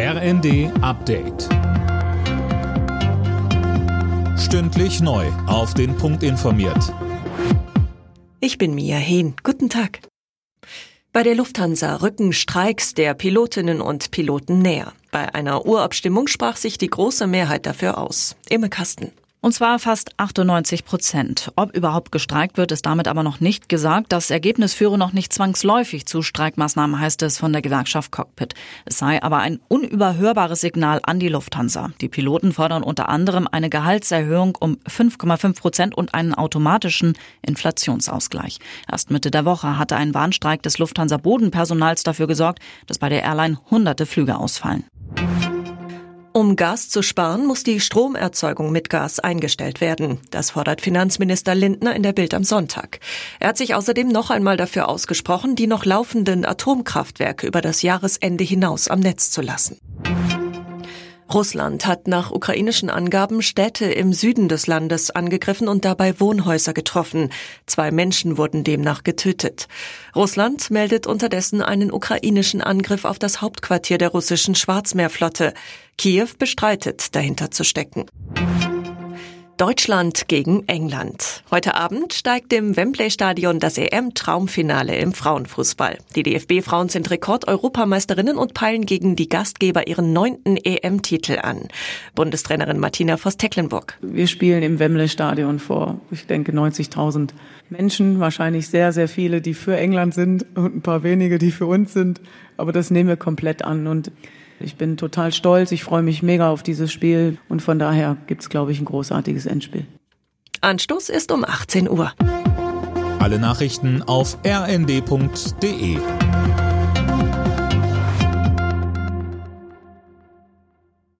RND Update. Stündlich neu. Auf den Punkt informiert. Ich bin Mia Hehn. Guten Tag. Bei der Lufthansa rücken Streiks der Pilotinnen und Piloten näher. Bei einer Urabstimmung sprach sich die große Mehrheit dafür aus. Imme Kasten. Und zwar fast 98 Prozent. Ob überhaupt gestreikt wird, ist damit aber noch nicht gesagt. Das Ergebnis führe noch nicht zwangsläufig zu Streikmaßnahmen, heißt es von der Gewerkschaft Cockpit. Es sei aber ein unüberhörbares Signal an die Lufthansa. Die Piloten fordern unter anderem eine Gehaltserhöhung um 5,5 Prozent und einen automatischen Inflationsausgleich. Erst Mitte der Woche hatte ein Warnstreik des Lufthansa Bodenpersonals dafür gesorgt, dass bei der Airline hunderte Flüge ausfallen. Um Gas zu sparen, muss die Stromerzeugung mit Gas eingestellt werden. Das fordert Finanzminister Lindner in der Bild am Sonntag. Er hat sich außerdem noch einmal dafür ausgesprochen, die noch laufenden Atomkraftwerke über das Jahresende hinaus am Netz zu lassen. Russland hat nach ukrainischen Angaben Städte im Süden des Landes angegriffen und dabei Wohnhäuser getroffen. Zwei Menschen wurden demnach getötet. Russland meldet unterdessen einen ukrainischen Angriff auf das Hauptquartier der russischen Schwarzmeerflotte. Kiew bestreitet, dahinter zu stecken. Deutschland gegen England. Heute Abend steigt im Wembley-Stadion das EM-Traumfinale im Frauenfußball. Die DFB-Frauen sind Rekord-Europameisterinnen und peilen gegen die Gastgeber ihren neunten EM-Titel an. Bundestrainerin Martina Voss-Tecklenburg. Wir spielen im Wembley-Stadion vor, ich denke, 90.000 Menschen. Wahrscheinlich sehr, sehr viele, die für England sind und ein paar wenige, die für uns sind. Aber das nehmen wir komplett an und ich bin total stolz, ich freue mich mega auf dieses Spiel und von daher gibt es, glaube ich, ein großartiges Endspiel. Anstoß ist um 18 Uhr. Alle Nachrichten auf rnd.de